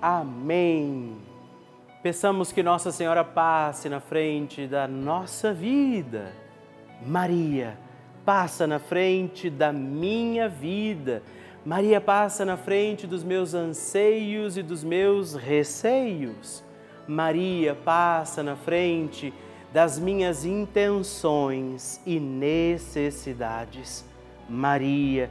Amém. Peçamos que Nossa Senhora passe na frente da nossa vida. Maria, passa na frente da minha vida. Maria passa na frente dos meus anseios e dos meus receios. Maria passa na frente das minhas intenções e necessidades. Maria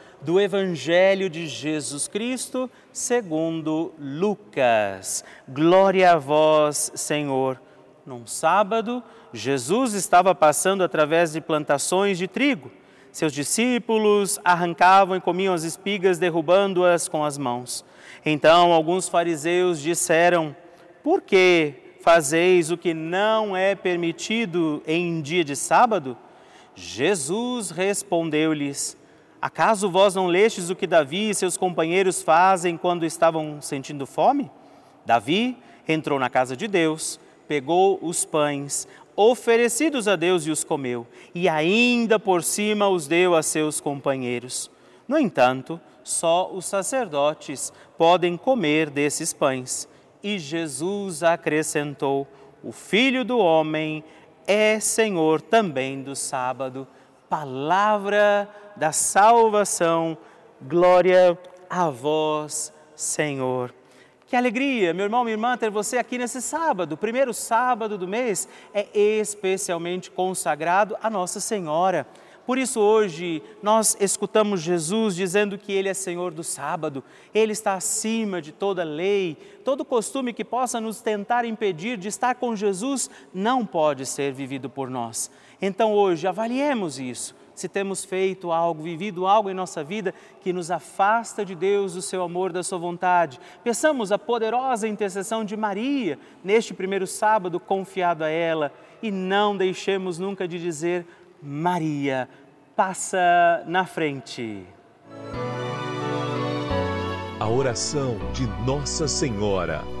do Evangelho de Jesus Cristo, segundo Lucas. Glória a vós, Senhor. Num sábado, Jesus estava passando através de plantações de trigo. Seus discípulos arrancavam e comiam as espigas, derrubando-as com as mãos. Então, alguns fariseus disseram: Por que fazeis o que não é permitido em dia de sábado? Jesus respondeu-lhes: Acaso vós não lestes o que Davi e seus companheiros fazem quando estavam sentindo fome? Davi entrou na casa de Deus, pegou os pães oferecidos a Deus e os comeu, e ainda por cima os deu a seus companheiros. No entanto, só os sacerdotes podem comer desses pães. E Jesus acrescentou: O Filho do Homem é Senhor também do sábado. Palavra da salvação, glória a vós, Senhor. Que alegria, meu irmão, minha irmã, ter você aqui nesse sábado. O primeiro sábado do mês é especialmente consagrado a Nossa Senhora. Por isso, hoje, nós escutamos Jesus dizendo que Ele é Senhor do sábado, Ele está acima de toda lei, todo costume que possa nos tentar impedir de estar com Jesus não pode ser vivido por nós. Então, hoje, avaliemos isso. Se temos feito algo, vivido algo em nossa vida que nos afasta de Deus, do seu amor, da sua vontade. Peçamos a poderosa intercessão de Maria neste primeiro sábado, confiado a ela, e não deixemos nunca de dizer Maria, passa na frente. A oração de Nossa Senhora.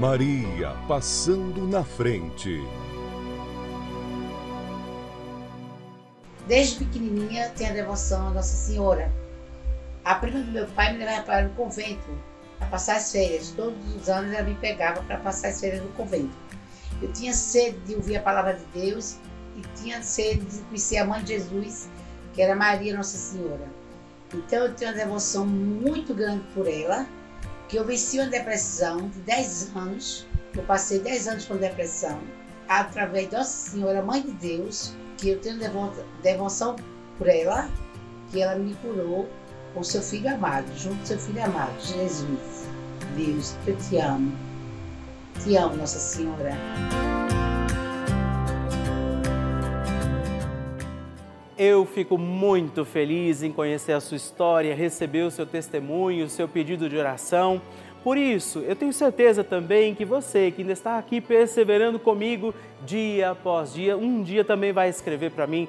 Maria passando na frente. Desde pequenininha tenho a devoção a Nossa Senhora. A prima do meu pai me levava para o convento para passar as férias. Todos os anos ela me pegava para passar as férias no convento. Eu tinha sede de ouvir a palavra de Deus e tinha sede de conhecer a mãe de Jesus, que era Maria Nossa Senhora. Então eu tenho uma devoção muito grande por ela que eu venci uma depressão de 10 anos. Eu passei 10 anos com depressão, através de Nossa Senhora, Mãe de Deus, que eu tenho devoção por ela, que ela me curou com seu filho amado, junto com seu filho amado, Jesus. Deus, eu te amo. Te amo, Nossa Senhora. Eu fico muito feliz em conhecer a sua história, receber o seu testemunho, o seu pedido de oração. Por isso, eu tenho certeza também que você que ainda está aqui perseverando comigo dia após dia, um dia também vai escrever para mim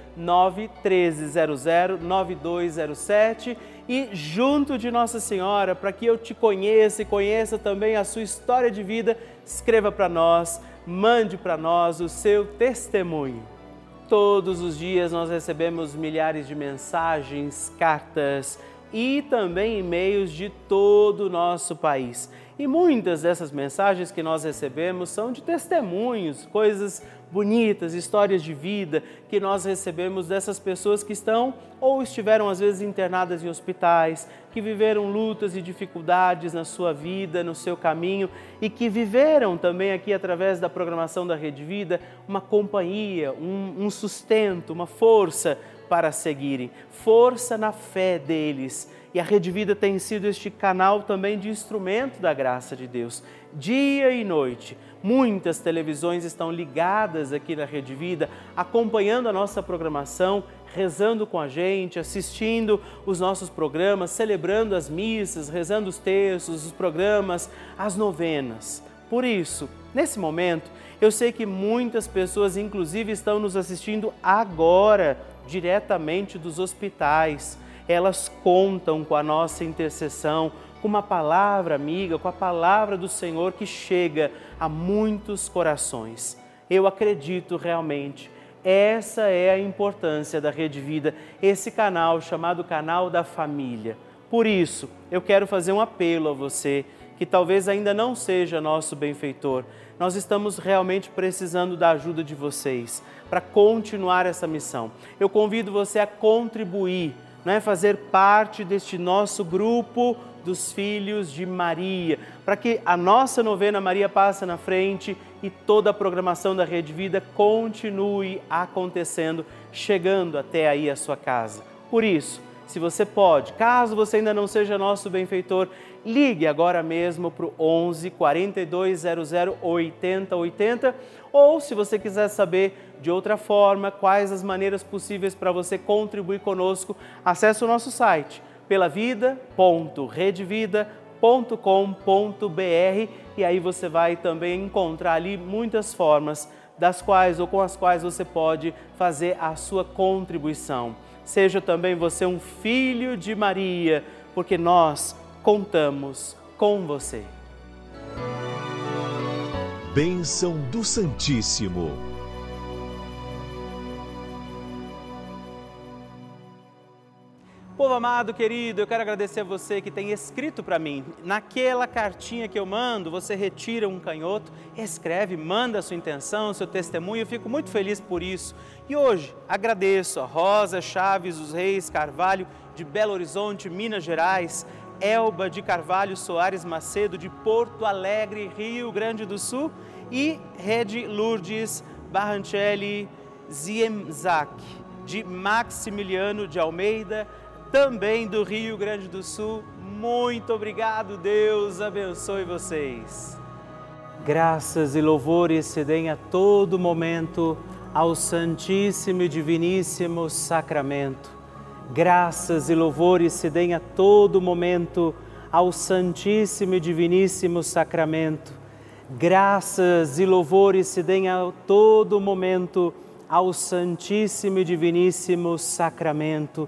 91300 9207 e junto de Nossa Senhora, para que eu te conheça e conheça também a sua história de vida, escreva para nós, mande para nós o seu testemunho. Todos os dias nós recebemos milhares de mensagens, cartas e também e-mails de todo o nosso país. E muitas dessas mensagens que nós recebemos são de testemunhos, coisas bonitas, histórias de vida que nós recebemos dessas pessoas que estão ou estiveram às vezes internadas em hospitais, que viveram lutas e dificuldades na sua vida, no seu caminho e que viveram também aqui através da programação da Rede Vida uma companhia, um, um sustento, uma força para seguirem, força na fé deles E a Rede Vida tem sido este canal também de instrumento da graça de Deus. Dia e noite, muitas televisões estão ligadas aqui na Rede Vida, acompanhando a nossa programação, rezando com a gente, assistindo os nossos programas, celebrando as missas, rezando os textos, os programas, as novenas. Por isso, nesse momento, eu sei que muitas pessoas, inclusive, estão nos assistindo agora, diretamente dos hospitais elas contam com a nossa intercessão, com uma palavra amiga, com a palavra do Senhor que chega a muitos corações. Eu acredito realmente. Essa é a importância da Rede Vida, esse canal chamado Canal da Família. Por isso, eu quero fazer um apelo a você que talvez ainda não seja nosso benfeitor. Nós estamos realmente precisando da ajuda de vocês para continuar essa missão. Eu convido você a contribuir né, fazer parte deste nosso grupo dos filhos de Maria, para que a nossa novena Maria Passa na Frente e toda a programação da Rede Vida continue acontecendo, chegando até aí a sua casa. Por isso, se você pode, caso você ainda não seja nosso benfeitor, ligue agora mesmo para o 11 4200 8080 ou se você quiser saber de outra forma, quais as maneiras possíveis para você contribuir conosco, acesse o nosso site pelavida.redvida.com.br e aí você vai também encontrar ali muitas formas das quais ou com as quais você pode fazer a sua contribuição. Seja também você um filho de Maria, porque nós contamos com você. Bênção do Santíssimo. Povo amado, querido, eu quero agradecer a você que tem escrito para mim. Naquela cartinha que eu mando, você retira um canhoto, escreve, manda a sua intenção, seu testemunho, eu fico muito feliz por isso. E hoje agradeço a Rosa Chaves dos Reis Carvalho, de Belo Horizonte, Minas Gerais, Elba de Carvalho Soares Macedo, de Porto Alegre, Rio Grande do Sul, e Rede Lourdes Barrancelli Ziemzak, de Maximiliano de Almeida, também do Rio Grande do Sul. Muito obrigado, Deus abençoe vocês. Graças e louvores se deem a todo momento ao Santíssimo e Diviníssimo Sacramento. Graças e louvores se deem a todo momento ao Santíssimo e Diviníssimo Sacramento. Graças e louvores se deem a todo momento ao Santíssimo e Diviníssimo Sacramento